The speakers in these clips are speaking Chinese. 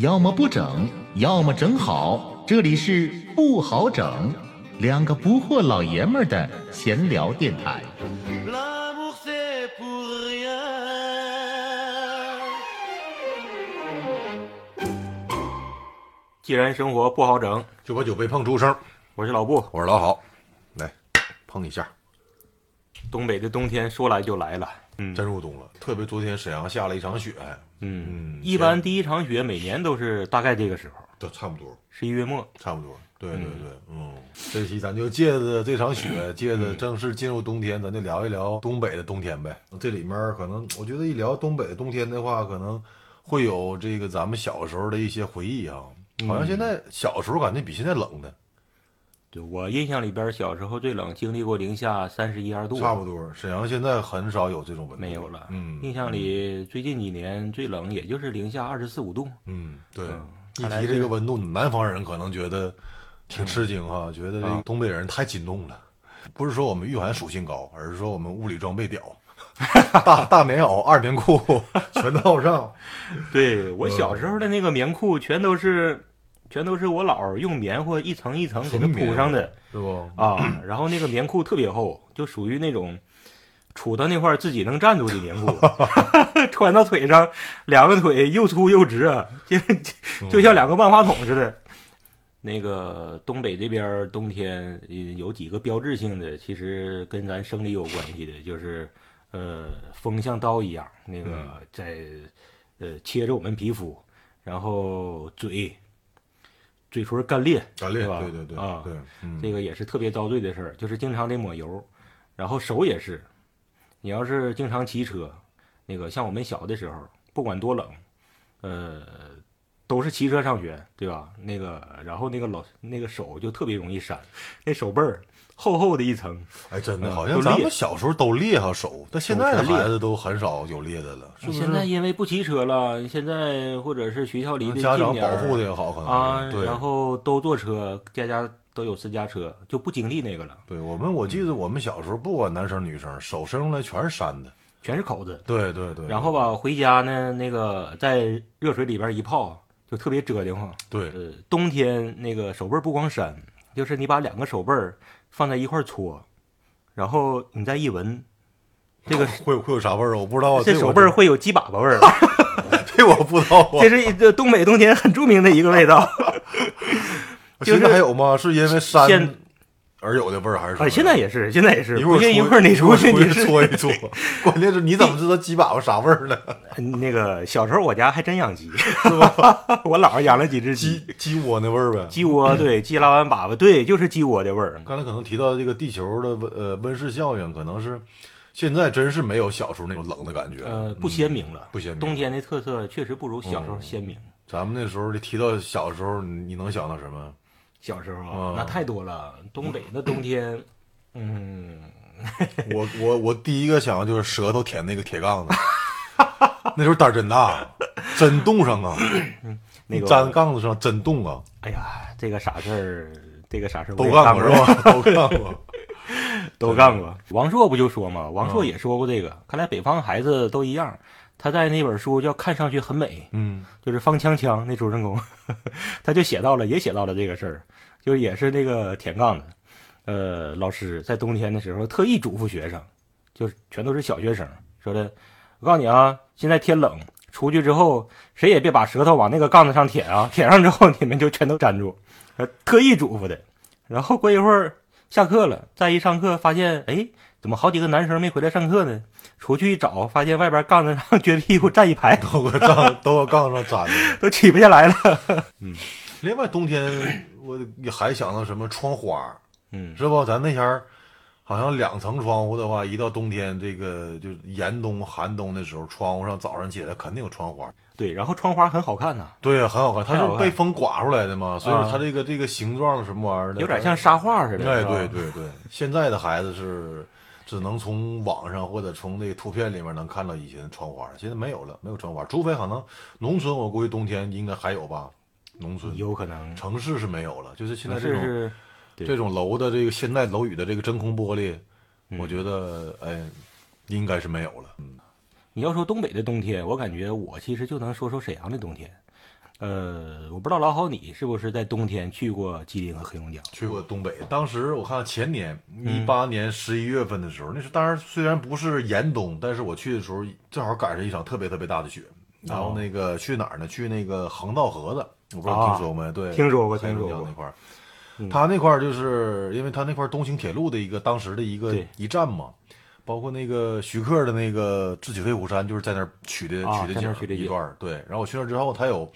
要么不整，要么整好。这里是不好整，两个不惑老爷们儿的闲聊电台。既然生活不好整，就把酒杯碰出声。我是老布。我是老郝，来碰一下，东北的冬天说来就来了，嗯真入冬了。特别昨天沈阳下了一场雪，嗯，嗯一般第一场雪每年都是大概这个时候，都差不多，十一月末。差不多。对对对，嗯，这期咱就借着这场雪，借着正式进入冬天，咱就聊一聊东北的冬天呗。这里面可能，我觉得一聊东北的冬天的话，可能会有这个咱们小时候的一些回忆啊。好像现在小时候感觉比现在冷的，就我印象里边，小时候最冷，经历过零下三十一二度，差不多。沈阳现在很少有这种温度，没有了。嗯，印象里最近几年最冷也就是零下二十四五度。嗯，对，嗯一提这个温度，南方人可能觉得挺吃惊哈、觉得东北人太激动了。不是说我们御寒属性高，而是说我们物理装备屌，大大棉袄、二棉裤全套上。对我小时候的那个棉裤，全都是全都是我姥儿用棉花一层一层给它铺上的是不？啊。然后那个棉裤特别厚，就属于那种杵到那块儿自己能站住的棉裤，穿到腿上，两个腿又粗又直啊，就就像两个万花筒似的。那个东北这边儿冬天呃有几个标志性的，其实跟咱生理有关系的，就是呃风像刀一样，那个在呃切着我们皮肤，然后嘴嘴唇干裂，干裂，是吧？对对对啊对，嗯，这个也是特别遭罪的事儿，就是经常得抹油，然后手也是，你要是经常骑车，那个像我们小的时候，不管多冷，呃，都是骑车上学，对吧？那个，然后那个老那个手就特别容易闪，那手背儿厚厚的一层，哎，真的嗯好像咱们小时候都裂哈手，但现在的裂孩子都很少有裂的了，是不是？现在因为不骑车了，现在或者是学校离得家长近点儿保护的也好，可能啊，对。然后都坐车，家家都有私家车，就不经历那个了，对我们，我记得我们小时候不管男生女生，手伸出来全是扇的。全是口子。对对对。然后吧，回家呢，那个在热水里边一泡，就特别折腾慌。对，呃，冬天那个手背不光扇，就是你把两个手背儿放在一块搓，然后你再一闻，这个 会会有啥味儿啊？我不知道。这手背儿会有鸡粑粑味儿，这我不知道啊。这是一个东北冬天很著名的一个味道。就是现在还有吗？是因为山现而有的味儿，还是啊，现在也是，现在也是，一会儿一会儿你出去，你是搓一搓。关键是你怎么知道鸡粑粑啥味儿呢？那个小时候我家还真养鸡，是吧？我姥儿养了几只鸡鸡，窝那味儿呗。鸡窝对，鸡拉完粑粑对，就是鸡窝的味儿。刚才可能提到这个地球的温呃温室效应，可能是现在真是没有小时候那种冷的感觉。呃，不鲜明了，不鲜明冬天的特色确实不如小时候鲜明。咱们那时候提到小时候，你你能想到什么？小时候啊嗯，那太多了。东北的冬天，嗯，我我我第一个想到就是舌头舔那个铁杠子，那时候胆儿真大，真冻上啊！那个粘杠子上真冻啊！哎呀，这个啥事儿，这个啥事儿都干过是，吧？都干过。都干过。王朔不就说嘛，王朔嗯也说过这个。看来北方孩子都一样。他在那本书叫《看上去很美》，嗯就是方锵锵那主人公，他就写到了，也写到了这个事儿，就也是那个舔杠子。呃，老师在冬天的时候特意嘱咐学生，就是全都是小学生，说的，我告诉你啊，现在天冷，出去之后谁也别把舌头往那个杠子上舔啊，舔上之后你们就全都粘住，呃，特意嘱咐的。然后过一会儿下课了，再一上课发现，哎，怎么好几个男生没回来上课呢？出去一找，发现外边杠子上 撅屁股站一排，都搁杠都搁杠上粘着。都起不下来了。嗯另外，冬天我还想到什么窗花，嗯，是不？咱那前儿好像两层窗户的话，一到冬天这个就严冬寒冬的时候，窗户上早上起来肯定有窗花。对，然后窗花很好看呐、对呀、很好看，它是被风刮出来的嘛，所以说啊它这个这个形状什么玩意儿的，有点像沙画似的。哎，对对对，现在的孩子是只能从网上或者从那个图片里面能看到以前的窗花，现在没有了，没有窗花，除非可能农村，我估计冬天应该还有吧，农村，有可能。城市是没有了，就是现在这种这种楼的这个现代楼宇的这个真空玻璃，嗯我觉得哎，应该是没有了。嗯，你要说东北的冬天，我感觉我其实就能说说沈阳的冬天。呃，我不知道老好你是不是在冬天去过吉林和黑龙江？去过东北，当时我看前年一八年十一月份的时候，那是当然虽然不是严冬，但是我去的时候正好赶上一场特别特别大的雪。然后那个去哪儿呢？去那个横道河子，我不知道听说没？对，听说过听说过那块儿，他那块儿就是因为他那块儿东兴铁路的一个当时的一个一站嘛，包括那个徐克的那个《智取威虎山》就是在那儿取的啊取的景儿取的一段儿。对，然后我去那儿之后，他有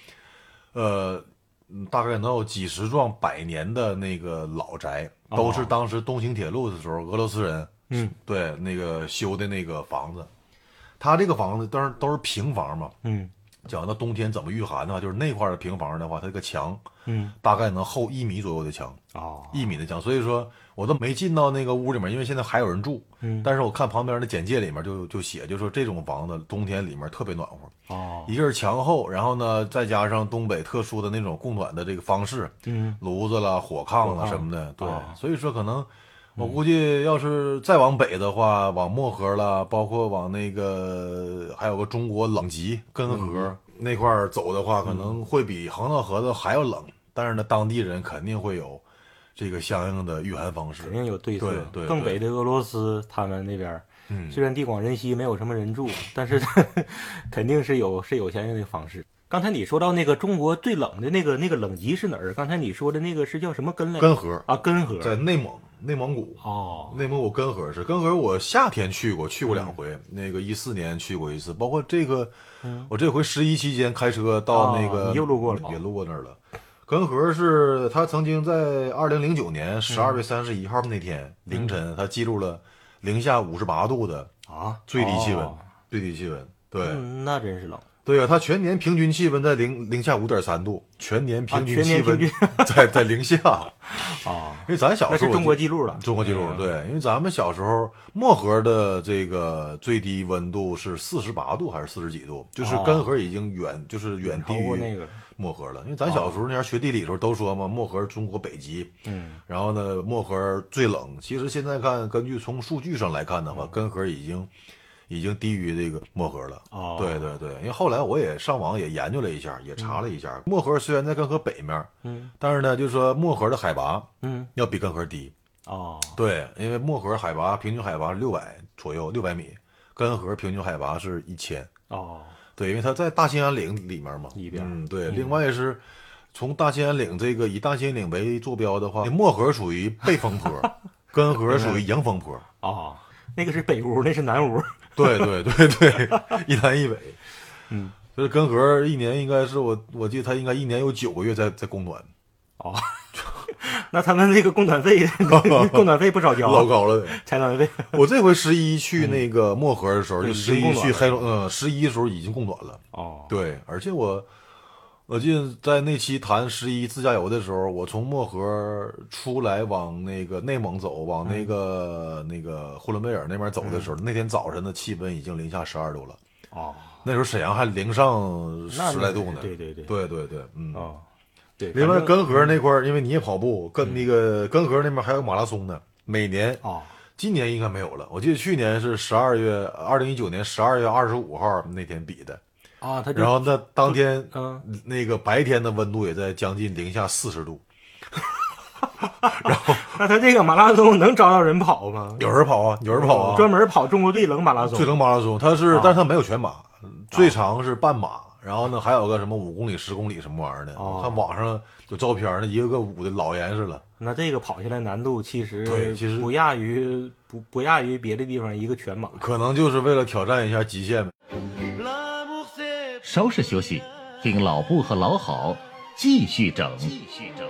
呃嗯大概能有几十幢百年的那个老宅，都是当时东行铁路的时候俄罗斯人嗯。对那个修的那个房子。他这个房子当然都是平房嘛，嗯讲到冬天怎么御寒的话，就是那块的平房的话，它这个墙嗯，大概能厚一米左右的墙，啊，一米的墙，所以说我都没进到那个屋里面，因为现在还有人住。嗯。但是我看旁边的简介里面就就写，就说这种房子冬天里面特别暖和，哦，一个是墙厚，然后呢再加上东北特殊的那种供暖的这个方式，嗯。炉子啦、火炕火炕啊什么的，对，哦。所以说可能我估计要是再往北的话，往漠河了，包括往那个还有个中国冷极根河、嗯那块儿走的话，可能会比横道河子还要冷，但是呢，当地人肯定会有这个相应的御寒方式肯。定有对策。对对更北的俄罗斯，他们那边嗯，虽然地广人稀，没有什么人住，但是 肯定是有是有相应的方式。刚才你说到那个中国最冷的那个那个冷极是哪儿？刚才你说的那个是叫什么根来？根河啊，根河。在内蒙，内蒙古。哦，内蒙古根河是根河，我夏天去过，去过两回。那个一四年去过一次，包括这个，我这回十一期间开车到那个，哦你又路过了也路过那儿了。根河是他曾经在二零零九年十二月三十一号那天凌晨，他记录了零下五十八度的啊，最低气温哦，最低气温。对嗯，那真是冷。对啊，它全年平均气温在零零下五点三度，全年平均气温平在在零下。啊，因为咱小时候是中国记录了。中国记录，了对，因为咱们小时候漠河的这个最低温度是四十八度还是四十几度，就是哦根河已经远就是远低于那个，漠河了。因为咱小时候那样学地理的时候都说嘛，漠河是中国北极，嗯，然后呢漠河最冷。其实现在看，根据从数据上来看的嗯话，根河已经已经低于这个漠河了。哦，对对对，因为后来我也上网也研究了一下，也查了一下，漠河虽然在根河北面，嗯但是呢，就是说漠河的海拔嗯，要比根河低。哦，对，因为漠河海拔平均海拔是六百左右，六百米，根河平均海拔是一千。哦，对，因为它在大兴安岭里面嘛。里边嗯，对。另外是从大兴安岭这个以大兴安岭为坐标的话，漠河属于背风坡，根河属于迎风坡。哦，那个是北屋，那是南屋。对对对对，一南一北。嗯，就是根河一年应该是我我记得它应该一年有九个月在在供暖，哦，那他们那个供暖费，供暖费不少交啊，老高了得。采暖费。我这回十一去那个漠河的时候，对就十一去黑龙，嗯，十一的时候已经供暖了。哦，对，而且我我记得在那期谈十一自驾游的时候，我从漠河出来往那个内蒙走，往那个、那个呼伦贝尔那边走的时候，那天早晨的气温已经零下十二度了。哦，那时候沈阳还零上十来度呢。对对对，对对对，嗯。哦，对。另外，根河那块儿，因为你也跑步，跟那个根河那边还有马拉松呢，每年哦，今年应该没有了。我记得去年是十二月，二零一九年十二月二十五号那天比的。啊，然后那当天嗯，那个白天的温度也在将近零下四十度，然后 那他这个马拉松能招到人跑吗？有人跑啊，有人跑啊，专门跑中国最冷马拉松。最冷马拉松，他是啊，但是他没有全马，最长是半马，然后呢还有个什么五公里、十公里什么玩意儿的，哦看网上有照片，那一个个捂的老严实了。那这个跑下来难度其实对其实不亚于不不亚于别的地方一个全马。可能就是为了挑战一下极限呗。稍事休息，听老布和老好继续整。继续整。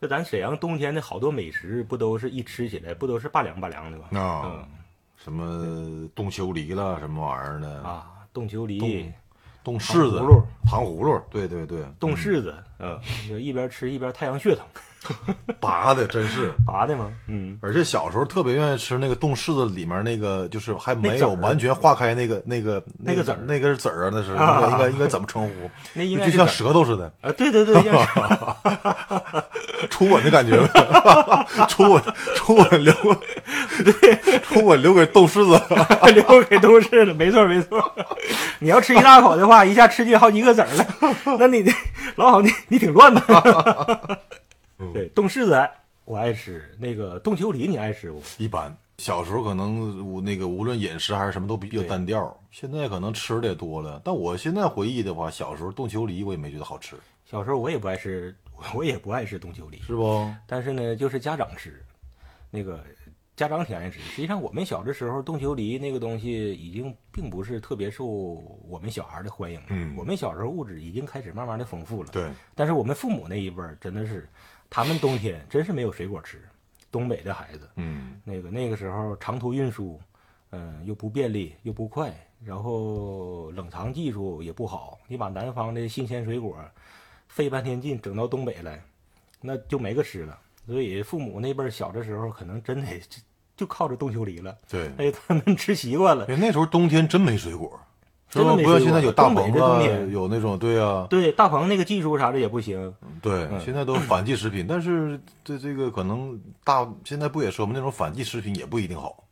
这咱沈阳冬天的好多美食，不都是一吃起来不都是拔凉拔凉的吗？啊嗯，什么冻秋梨了，什么玩意儿的，啊，冻秋梨冻、冻柿子糖葫芦、糖葫芦，对对对，冻柿子，嗯，就一边吃一边太阳穴疼。拔的真是。拔的吗？嗯，而且小时候特别愿意吃那个冻柿子里面那个，就是还没有完全化开那个那个那个籽儿那个是籽儿啊，那是应啊该应该应该怎么称呼？那应该就像舌头似的，啊，对对对，初吻的感觉，初吻初吻留，对，初吻留给冻柿子，留给冻柿子，没错没错。你要吃一大口的话，一下吃进好几个籽儿了，那你这老好你你挺乱的。对，冻柿子我爱吃，那个冻秋梨你爱吃不？一般。小时候可能无那个无论饮食还是什么都比较单调，现在可能吃的也多了。但我现在回忆的话，小时候冻秋梨我也没觉得好吃，小时候我也不爱吃，我也不爱吃冻秋梨，是不？但是呢，就是家长吃，那个家长挺爱吃。实际上，我们小的时候，冻秋梨那个东西已经并不是特别受我们小孩的欢迎了。嗯我们小时候物质已经开始慢慢的丰富了。对，但是我们父母那一辈儿真的是，他们冬天真是没有水果吃。东北的孩子，嗯，那个那个时候长途运输，嗯、又不便利又不快，然后冷藏技术也不好，你把南方的新鲜水果费半天劲整到东北来，那就没个吃了。所以父母那辈儿小的时候，可能真得就就靠着冻秋梨了，对。哎，他们吃习惯了。哎，那时候冬天真没水果？真的没不像现在有大棚啊有那种对啊，对，大棚那个技术啥的也不行，对，嗯现在都反季食品，但是这这个可能大现在不也说吗？那种反季食品也不一定好，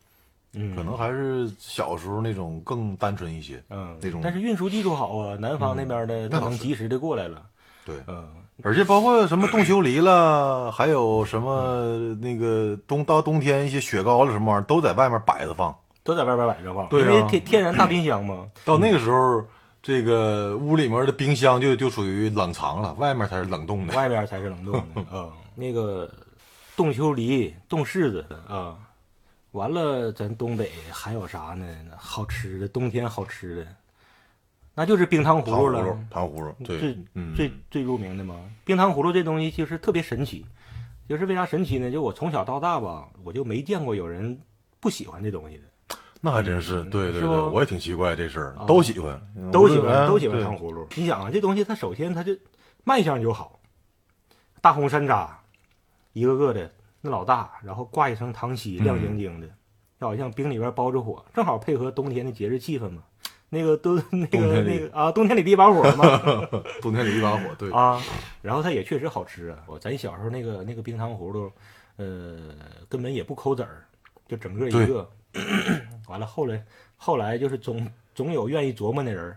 嗯，可能还是小时候那种更单纯一些。嗯那种但是运输技术好啊，南方那边的他能及时的过来了，对，嗯，而且包括什么冻秋梨了，还有什么那个冬到冬天一些雪糕了什么玩意儿，都在外面摆着放。都在外边摆着吧，对啊因为天天然大冰箱嘛，到那个时候，这个屋里面的冰箱就就属于冷藏了，外面才是冷冻的。外边才是冷冻的 啊、那个冻秋梨、冻柿子啊，完了，咱东北还有啥呢？好吃的，冬天好吃的，那就是冰糖葫芦了糖葫芦，，糖葫芦，对最，嗯，最最著名的嘛。冰糖葫芦这东西就是特别神奇，就是为啥神奇呢？就我从小到大吧，我就没见过有人不喜欢这东西的。那还真是，对对对，我也挺奇怪这事儿啊，都喜欢，都喜欢，都喜欢糖葫芦。你想啊，这东西它首先它就卖相就好，大红山楂，一个个的那老大，然后挂一层糖稀，嗯亮晶晶的，就好像冰里边包着火，正好配合冬天的节日气氛嘛。那个都那个那个啊，冬天里的一把火嘛 冬天里一把火，对，啊，然后它也确实好吃啊。我咱小时候那个那个冰糖葫芦，呃，根本也不抠籽儿，就整个一个。完了后来后来就是总总有愿意琢磨的人儿，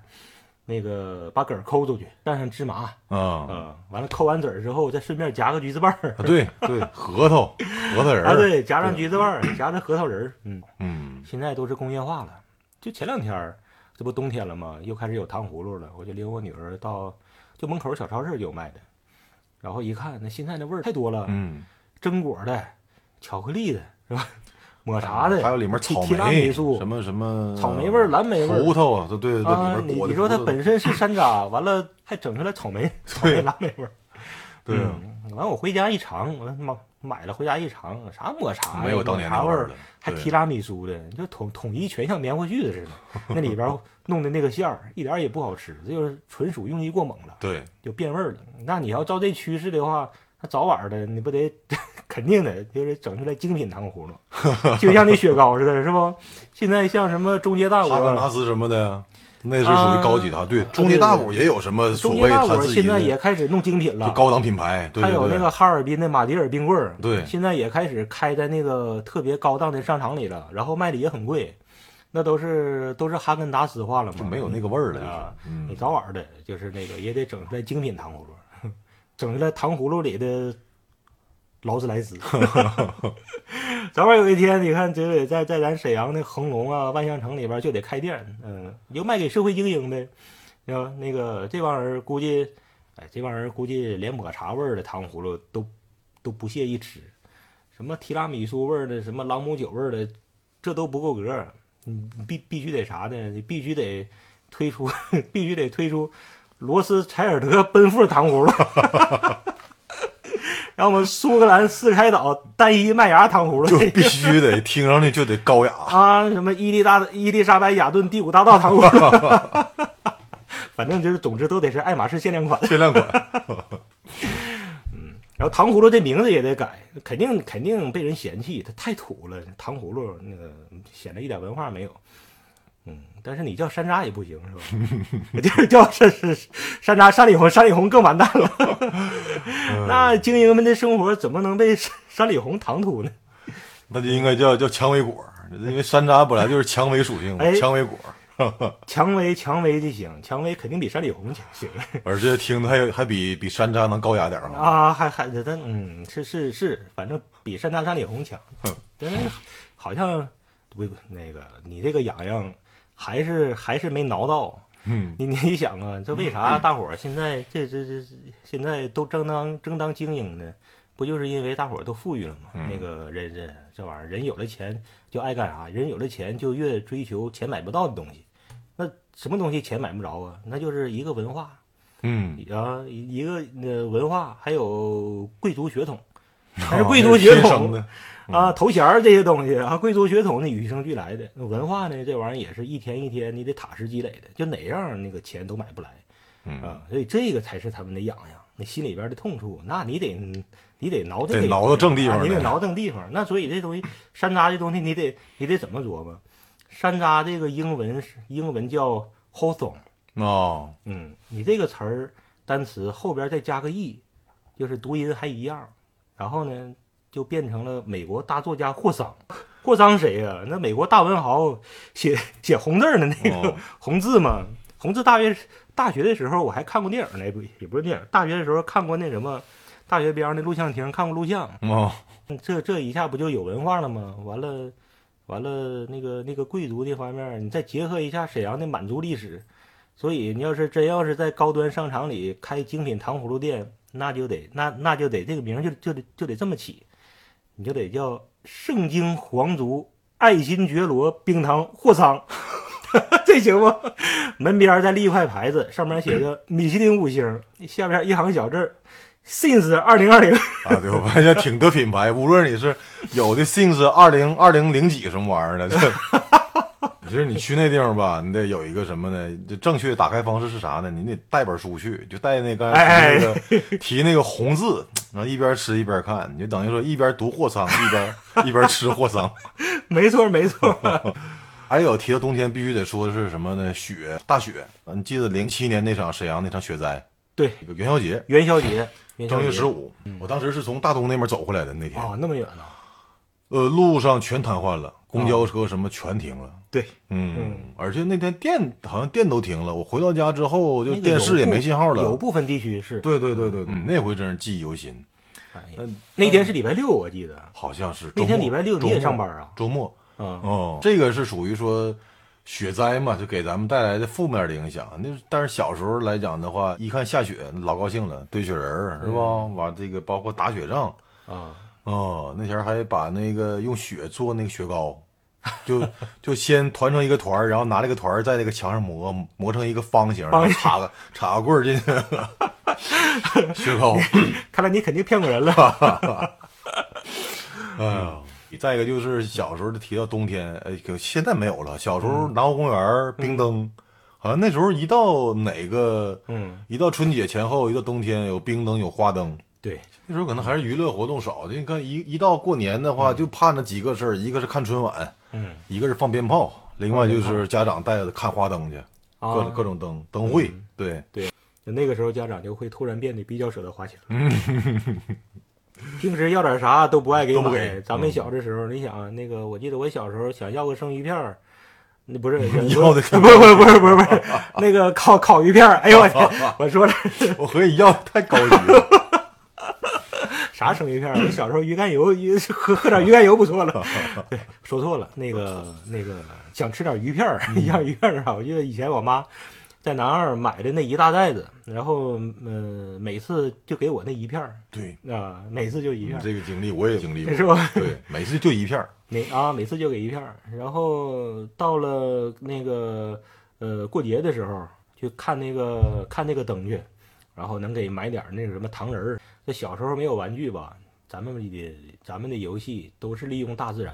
那个把梗抠出去，蘸上芝麻，啊啊，完了抠完籽儿之后，再顺便夹个橘子瓣儿，啊，对对，核桃 核桃仁啊，对，夹上橘子瓣儿，夹着核桃仁儿，嗯，嗯，现在都是工业化了。就前两天儿，这不冬天了吗？又开始有糖葫芦了，我就领我女儿到就门口小超市就有卖的，然后一看，那现在那味儿太多了，嗯，榛果的、巧克力的，是吧？抹茶的，还有里面草提提拉莓什么什么草莓味儿、蓝莓味儿葡萄啊，对对对，啊，你里面你说它本身是山楂，完了还整出来草莓、草莓蓝莓味儿。对嗯，完我回家一尝，我妈买了回家一尝，啥抹茶呀没有当年抹茶味儿那味儿了，，对还提拉米苏的，就统统一全像棉花絮子似的。那里边弄的那个馅儿一点儿也不好吃，这就是纯属用力过猛了，对，就变味儿了。那你要照这趋势的话，那早晚的你不得 肯定的，就是整出来精品糖葫芦，就像那雪糕似的，是不？现在像什么中街大哈根达。斯什么的，那是属于高级的，对，中街大果也有什么所谓中街大果他自己的现在也开始弄精品了，就高档品牌，对还有那个哈尔滨的马迭尔冰棍儿，对现在也开始开在那个特别高档的商场里了，然后卖的也很贵，那都是都是哈根达斯化了嘛，就没有那个味儿了，啊。就是嗯你早晚的，就是那个也得整出来精品糖葫芦，整出来糖葫芦里的劳斯莱斯。早晚有一天，你看这得在在咱沈阳那恒隆啊、万象城里边就得开店，嗯，你就卖给社会精英的。啊，那个这帮人估计，哎，这帮人估计连抹茶味儿的糖葫芦都都不屑一吃，什么提拉米苏味儿的，什么朗姆酒味儿的，这都不够格。你必必须得啥呢？你必须得推出，必须得推出 罗斯柴尔德奔赴糖葫芦，然后我们苏格兰四开岛单一麦芽糖葫芦，就必须得听上去就得高雅，啊，什么伊丽大伊丽莎白雅顿第五大道糖葫芦，反正就是总之都得是爱马仕限量款。限量款，嗯然后糖葫芦这名字也得改，肯定肯定被人嫌弃，它太土了。糖葫芦那个显得一点文化没有。嗯，但是你叫山楂也不行是吧？就是叫山是山楂山里红，山里红更完蛋了。那精英们的生活怎么能被山山里红唐突呢？那就应该叫叫蔷薇果，因为山楂本来就是蔷薇属性蔷薇果，蔷薇蔷薇就行，蔷薇肯定比山里红行而且听着还有还比比山楂能高雅点儿啊。啊，还还但嗯是是是，反正比山楂山里红强嗯。但是好像不那个你这个痒痒还是还是没挠到。嗯，你 你想啊，这为啥大伙儿现在这这这现在都正当正当精英呢？不就是因为大伙儿都富裕了吗？嗯那个人人这玩意儿，人有了钱就爱干啥，人有了钱就越追求钱买不到的东西。那什么东西钱买不着啊？那就是一个文化嗯，啊，一一个呃文化，还有贵族血统。还是啊贵族血统的，啊，头衔儿这些东西啊，贵族血统呢与生俱来的。那文化呢，这玩意儿也是一天一天你得踏实积累的，就哪样那个钱都买不来。嗯，啊，所以这个才是他们的痒痒，那心里边的痛处，那你得你得挠这个得挠到正地方啊你得挠正地方。那所以这东西山楂这东西，你得你得怎么琢磨？山楂这个英文是英文叫 hawthorn，哦，嗯，你这个词儿单词后边再加个 e，就是读音还一样，然后呢就变成了美国大作家霍桑。霍桑谁呀、那美国大文豪写写红字儿的那个、哦。红字嘛，红字大约大学的时候我还看过电影呢，不也不是电影，大学的时候看过那什么，大学边上的录像厅看过录像，哦，这这一下不就有文化了吗？完了，完了，那个那个贵族这方面，你再结合一下沈阳的满族历史，所以你要是真要是在高端商场里开精品糖葫芦店，那就得那那就得这个名就就得就得这么起，你就得叫圣经皇族爱新觉罗冰糖货仓，这行不？门边再立一块牌子，上面写着 米其林五星，下边一行小字儿，since 二零二零。啊，对，我发现挺多品牌，无论你是有的 Since 二零二零零几什么玩意儿的，这 其实你去那地方吧，你得有一个什么呢？就正确打开方式是啥呢？你得带本书去，就带那刚才提那个提那个红字，然后一边吃一边看，你就等于说一边读货仓，一边一边吃货仓。没错，没错。还有提到冬天必须得说的是什么呢？雪，大雪。啊你记得零七年那场沈阳那场雪灾，对，这个元宵节，元宵节，元宵节正月十五，我当时是从大东那边走回来的那天。啊，那么远呢？呃，路上全瘫痪了，公交车什么全停了。对，嗯，嗯而且那天电好像电都停了。我回到家之后，就电视也没信号了。有部分地区是，对对对对对，那回真是记忆犹新。那天是礼拜六，我记得。好像是那天礼拜六你也上班啊？周末嗯，哦，这个是属于说雪灾嘛，就给咱们带来的负面的影响。那但是小时候来讲的话，一看下雪老高兴了，堆雪人儿是吧？嗯完这个包括打雪仗。啊，哦，那前还把那个用雪做那个雪糕，就 就先团成一个团儿，然后拿这个团儿在那个墙上磨，磨成一个方形，然后插个插个棍儿进去，雪糕。看来你肯定骗过人了。哎呀，再一个就是小时候就提到冬天，哎，可现在没有了。小时候南湖公园儿冰灯，好像那时候一到哪个，嗯，一到春节前后，一到冬天有冰灯有花灯。对，那时候可能还是娱乐活动少，你看一一到过年的话，就盼着几个事儿，一个是看春晚，嗯，一个是放鞭炮，另外就是家长带着看花灯去，啊各各种灯灯会，对对，那个时候家长就会突然变得比较舍得花钱。平时要点啥都不爱给买。咱们小的时候，你想啊那个，我记得我小时候想要个生鱼片儿，那不是 要的不不不是不是不是 那个烤烤鱼片儿。哎呦我天，我说了我和你要太高级了，啥生鱼片儿？我小时候鱼肝油鱼喝喝点鱼肝油不错了。对，说错了，那个那个想吃点鱼片儿，要鱼片儿啊！我记得以前我妈在南二买的那一大袋子，然后呃每次就给我那一片儿对，啊，每次就一片儿，这个经历我也经历过，是吧？对，每次就一片儿，每啊每次就给一片儿，然后到了那个呃过节的时候去看那个看那个灯去，然后能给买点那个什么糖人儿。这小时候没有玩具吧，咱们的咱们的游戏都是利用大自然，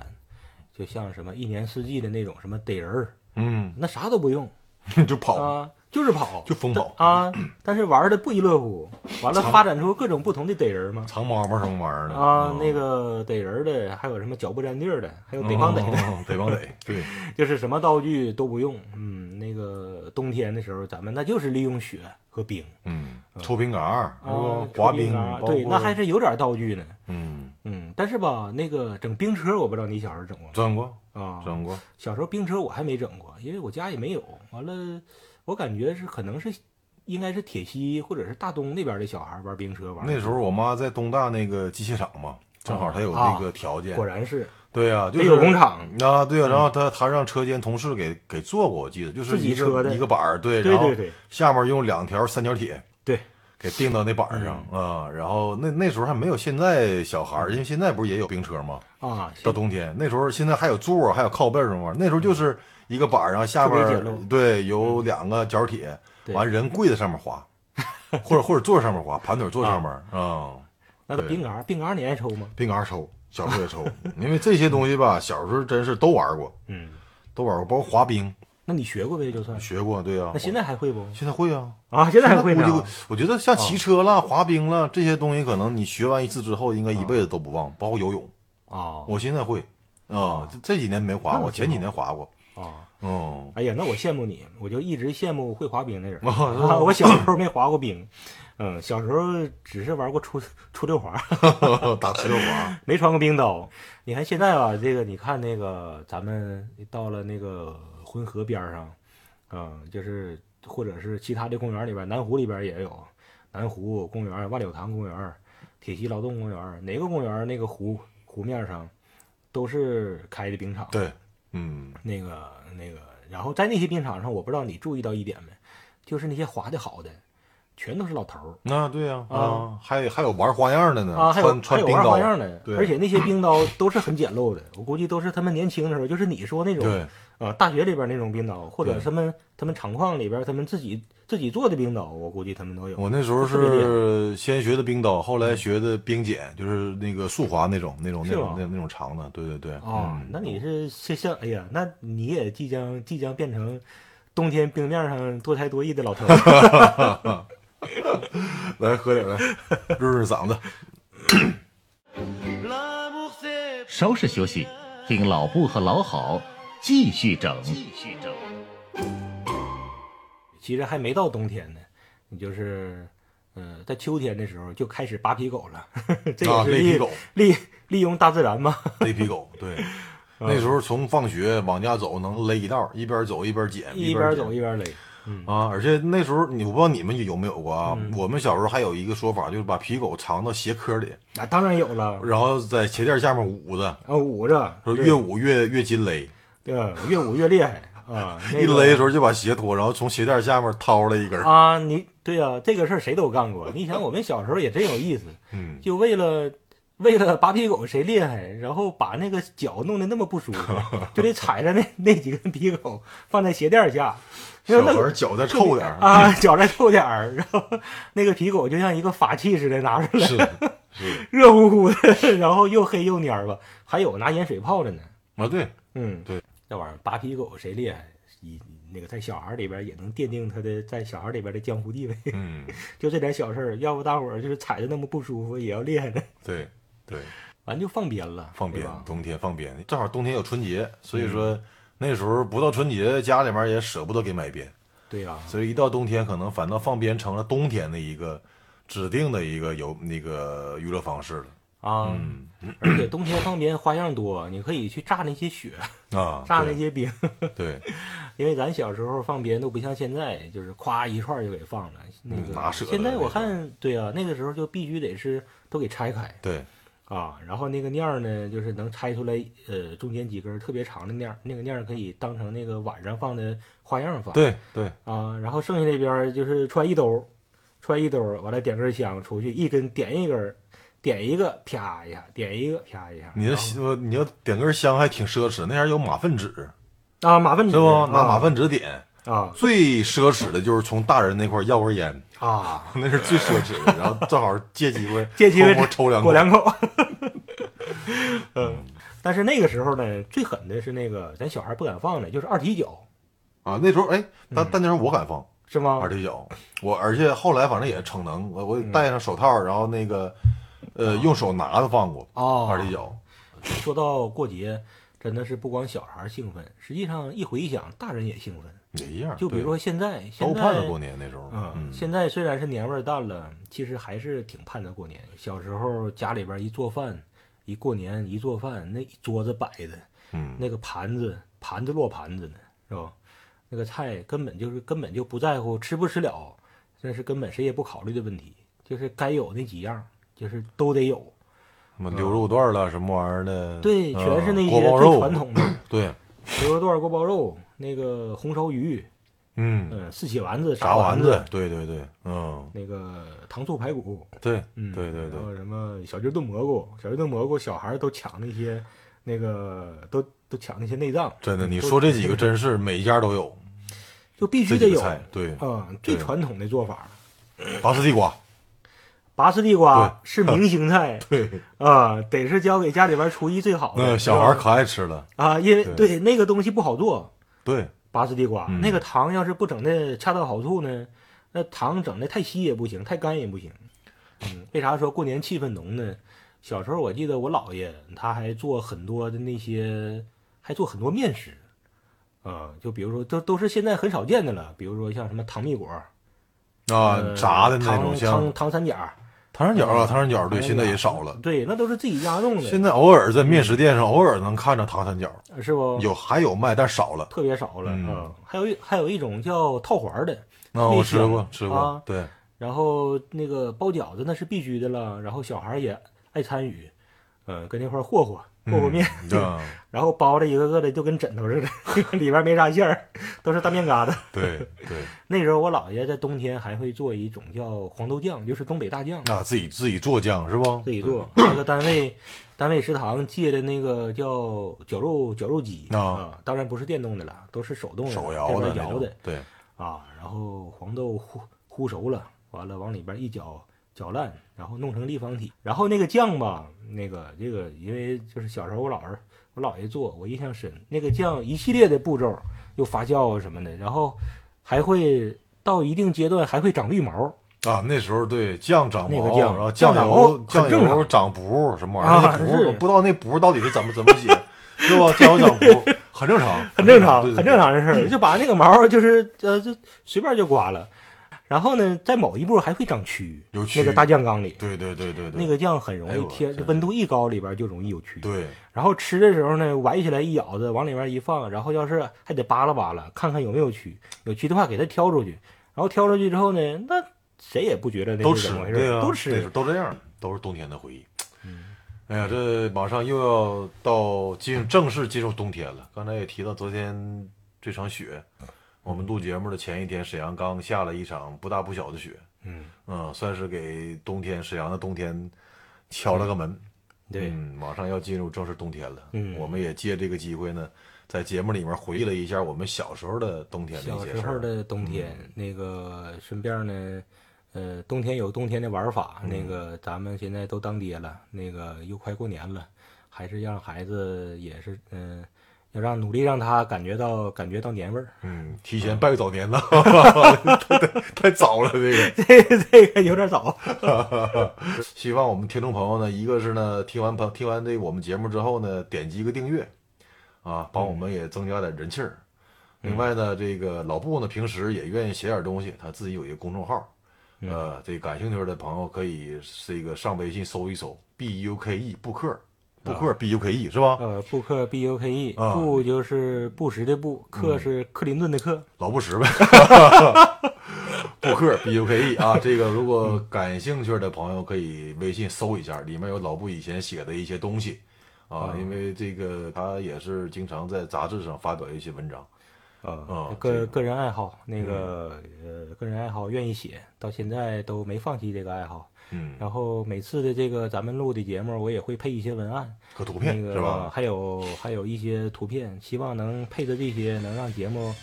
就像什么一年四季的那种什么逮人儿，嗯，那啥都不用。就跑，啊，就是跑，就疯跑啊！但是玩的不亦乐乎，完了发展出各种不同的逮人嘛。藏猫猫什么玩意儿的啊，嗯那个逮人的，还有什么脚不沾地儿的，还有北方逮的，哦北方逮，对，就是什么道具都不用。嗯，那个冬天的时候，咱们那就是利用雪和冰嗯，抽冰杆儿，是滑冰对，那还是有点道具呢。嗯，嗯，但是吧，那个整冰车，我不知道你小时候整过整过，啊，整过，小时候冰车我还没整过，因为我家也没有。完了，我感觉是可能是应该是铁西或者是大东那边的小孩玩冰车玩。那时候我妈在东大那个机械厂嘛，正好她有那个条件果，然是对呀，就得是有工厂。啊，对呀，然后她她让车间同事给给做过，我记得就是一车的个一个板儿，对，然后对对对下面用两条三角铁对，给钉到那板儿上嗯啊，然后那那时候还没有现在小孩儿，因为现在不是也有冰车吗？啊，到冬天那时候，现在还有座儿，还有靠背儿什么玩意儿，那时候就是一个板儿，然后下面特别简陋嗯儿对有两个角铁，完人跪在上面滑，或者或者坐上面滑，盘腿坐上面儿啊，那对冰杆，冰杆你爱抽吗？冰杆儿抽，小时候也抽，因为这些东西吧，小时候真是都玩过，嗯，都玩过，包括滑冰那你学过呗，就算。学过，对呀、那现在还会不？现在会啊，啊，现在还会呢我觉得像骑车啦、滑冰啦这些东西，可能你学完一次之后，应该一辈子都不忘，包括游泳，啊我现在会啊，这这几年没滑过，前几年滑过，啊！哦。哎呀，那我羡慕你，我就一直羡慕会滑冰的人。哦是啊，我小时候没滑过冰，嗯，小时候只是玩过出出溜滑，打石头滑，没穿过冰刀。你看现在吧，这个你看那个咱们到了那个浑河边上，嗯，就是或者是其他的公园里边，南湖里边也有南湖公园、万柳塘公园、铁西劳动公园，哪个公园那个湖湖面上都是开的冰场。对，嗯，那个那个，然后在那些冰场上，我不知道你注意到一点没，就是那些滑的好的，全都是老头儿。那对呀，啊。还有还有玩花样的呢，啊，还有穿还有玩花样的，对。而且那些冰刀都是很简陋的，我估计都是他们年轻的时候，就是你说那种对，啊，大学里边那种冰刀，或者对。他们他们厂矿里边他们自己自己做的冰刀，我估计他们都有。我那时候是先学的冰刀，后来学的冰剪，就是那个速滑那种那种那种那那种长的，对对对，啊，嗯。那你是像像哎呀，那你也即将即将变成冬天冰面上多才多艺的老头儿。来喝点来，润润嗓子。稍事休息，听老布和老好继续整。继续整。其实还没到冬天呢，你就是，呃，在秋天的时候就开始扒皮狗了，这啊，也是利、勒皮狗，利利用大自然嘛。勒皮狗，对。那时候从放学往家走能勒一道，一边走一边捡，一边走一边勒，嗯啊，而且那时候你我不知道你们有没有过啊？我们小时候还有一个说法，就是把皮狗藏到鞋壳里，啊，当然有了，然后在鞋垫下面捂着，啊，捂着，说越捂越越紧勒。对，越捂越厉害啊。那一勒的时候就把鞋脱，然后从鞋垫下面掏了一根。啊，你对呀、这个事儿谁都干过。你想，我们小时候也真有意思，嗯，就为了为了扒皮狗谁厉害，然后把那个脚弄得那么不舒服，就得踩着那那几根皮狗放在鞋垫下，因小为那个孩儿脚再臭点儿，啊，脚再臭点儿，然后那个皮狗就像一个法器似的拿出来，是是热乎乎的，然后又黑又蔫儿吧，还有拿盐水泡着呢。啊，对，嗯，对，那玩意儿扒皮狗谁厉害？一那个在小孩里边也能奠定他的在小孩里边的江湖地位。嗯，就这点小事儿，要不大伙儿就是踩着那么不舒服，也要厉害的。对对，完就放鞭了，放鞭冬天放鞭，正好冬天有春节，所嗯以说那时候不到春节，家里面也舍不得给买鞭，对呀、所以一到冬天，可能反倒放鞭成了冬天的一个指定的一个有那个娱乐方式了。啊，嗯 而且冬天放鞭花样多，你可以去炸那些雪，啊，炸那对些冰。对，因为咱小时候放鞭都不像现在，就是夸一串儿就给放了。那个嗯哪舍得现在我看，对啊，那个时候就必须得是都给拆开对，啊，然后那个念儿呢，就是能拆出来，呃，中间几根特别长的念儿，那个念儿可以当成那个晚上放的花样放。对对，啊，然后剩下那边儿就是揣一兜儿，揣一兜儿，完了点根香出去，一根点一根儿，点一个啪一下，点一个啪一下。你然这呃你要点根香还挺奢侈，那样有马粪纸啊马粪纸是不？拿啊马粪纸点。啊最奢侈的就是从大人那块儿要根烟，啊，那是最奢侈的。然后正好借机会借机会抽两口。过两口。嗯，但是那个时候呢，最狠的是那个咱小孩不敢放的，就是二踢脚，啊。那时候哎，嗯。但但那时候我敢放，是吗？二？踢脚，我而且后来反正也逞能，我我戴上手套，然后那个呃用手拿着放过哦。二踢脚，说到过节，真的是不光小孩儿兴奋，实际上一回想，大人也兴奋。也一样。就比如说现在，现在都盼着过年那时候，嗯，现在虽然是年味儿淡了，其实还是挺盼着过年。小时候家里边一做饭，一过年一做饭，那一桌子摆的，嗯那个盘子盘子落盘子呢，是吧？那个菜根本就是根本就不在乎吃不吃了，那是根本谁也不考虑的问题，就是该有那几样，就是都得有。什么牛肉段了什么玩意儿的，对，嗯全是那些最传统的对，牛肉段、锅包肉，那个红烧鱼，嗯，嗯，四喜丸子、炸丸丸子，对对对，嗯，那个糖醋排骨，对嗯，对对对然后什么小鸡炖蘑菇，小鸡炖蘑菇，小孩儿都抢那些，那个都都抢那些内脏，真的，你说这几个真是每一家都有就必须得有，对，嗯，最传统的做法。拔丝地瓜，拔丝地瓜是明星菜 对，啊，得是交给家里边厨艺最好的。那小孩可爱吃了，啊，因为对对那个东西不好做，对，拔丝地瓜，嗯那个糖要是不整的恰到好处呢，那糖整的太稀也不行，太干也不行。嗯，为啥说过年气氛浓呢？小时候我记得我姥爷他还做很多的那些，还做很多面食，啊、就比如说都都是现在很少见的了，比如说像什么糖蜜果啊呃，炸的那种像糖糖三角，糖三角啊，糖三角，对，现在也少了。对，那都是自己家弄的，现在偶尔在面食店上偶尔能看着糖三角，是不？有还有卖，但少了。特别少了，嗯。嗯，还有一还有一种叫套环的，那我吃过，吃过啊，对，然后那个包饺子那是必须的了，然后小孩也爱参与，嗯，跟那块儿和和和和面，然后包着一个个的就跟枕头似的，里边没啥馅儿，都是大面疙瘩。对对，那时候我姥爷在冬天还会做一种叫黄豆酱，就是东北大酱，啊，自己自己做酱是不？自己做。那个单位单位食堂借的那个叫绞肉绞肉机啊啊，当然不是电动的了，都是手动的，手摇的，对，啊，然后黄豆烀烀熟了，完了往里边一搅搅烂，然后弄成立方体。然后那个酱吧，那个这个因为就是小时候我姥儿我姥爷做，我印象深。那个酱一系列的步骤，又发酵啊什么的，然后还会到一定阶段还会长绿毛啊，那时候对酱长毛，那个酱然后酱油很酱油长补什么玩意儿？啊不知道那补到底是怎么怎么写，是吧？酱油长补 很正常，很正常，对很正。常的事儿，就把那个毛就是呃就随便就刮了。然后呢，在某一步还会长蛆，有蛆那个大酱缸里，对对对对对，那个酱很容易贴，温度一高里边就容易有蛆。对然后吃的时候呢，崴起来一咬子，往里面一放，然后要是还得扒拉扒拉，看看有没有蛆，有蛆的话给它挑出去。然后挑出去之后呢，那谁也不觉得那都吃是怎么回事，对啊，都吃。都这样，都是冬天的回忆。哎呀，这马上又要到进正式进入冬天了。刚才也提到昨天这场雪，我们录节目的前一天，沈阳刚下了一场不大不小的雪，嗯，嗯，算是给冬天沈阳的冬天敲了个门。对，嗯，马上要进入正式冬天了。嗯我们也借这个机会呢，在节目里面回忆了一下我们小时候的冬天的小一些事儿。时候的冬天，那个顺便呢，呃，冬天有冬天的玩法。嗯那个咱们现在都当爹了，那个又快过年了，还是让孩子也是，嗯、要让努力让他感觉到感觉到年味儿。嗯，提前拜个早年了，太太太早了，这个。这这个有点早。希望我们听众朋友呢，一个是呢，听完朋听完这我们节目之后呢，点击一个订阅，啊，帮我们也增加点人气儿。另外呢，这个老布呢，平时也愿意写点东西，他自己有一个公众号，呃，这感兴趣的朋友可以这个上微信搜一搜 B U K E 布克，布克 B U K E 是吧？呃，布克 B U K E，啊布就是布什的布，克是克林顿的克。老布什呗，布克 B U K E 啊，这个如果感兴趣的朋友可以微信搜一下，里面有老布以前写的一些东西啊，因为这个他也是经常在杂志上发表一些文章。啊啊这个个个人爱好，那个呃，个人爱好愿意写，到现在都没放弃这个爱好。嗯，然后每次的这个咱们录的节目，我也会配一些文案，和图片那个是吧？还有还有一些图片，希望能配着这些，能让节目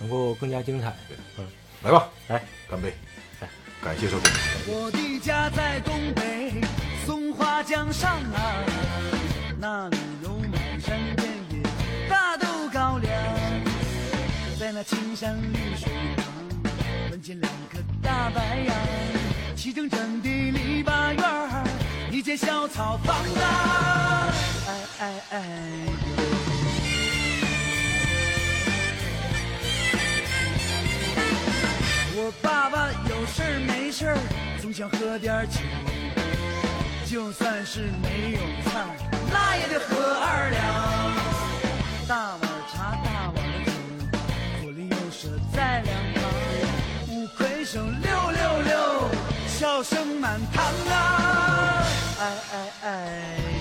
能够更加精彩。嗯来吧，来干杯来！感谢收听。我的家在东北松花江上啊，那里有满山遍野大豆高粱，在那青山绿水旁，两棵大白杨，齐整整的篱笆院，一间小草房啊，哎哎哎。我爸爸有事儿没事儿总想喝点酒，就算是没有菜，那也得喝二两。大碗茶，大碗酒，左邻右舍在两旁，五魁首六，笑声满堂啊！哎哎哎。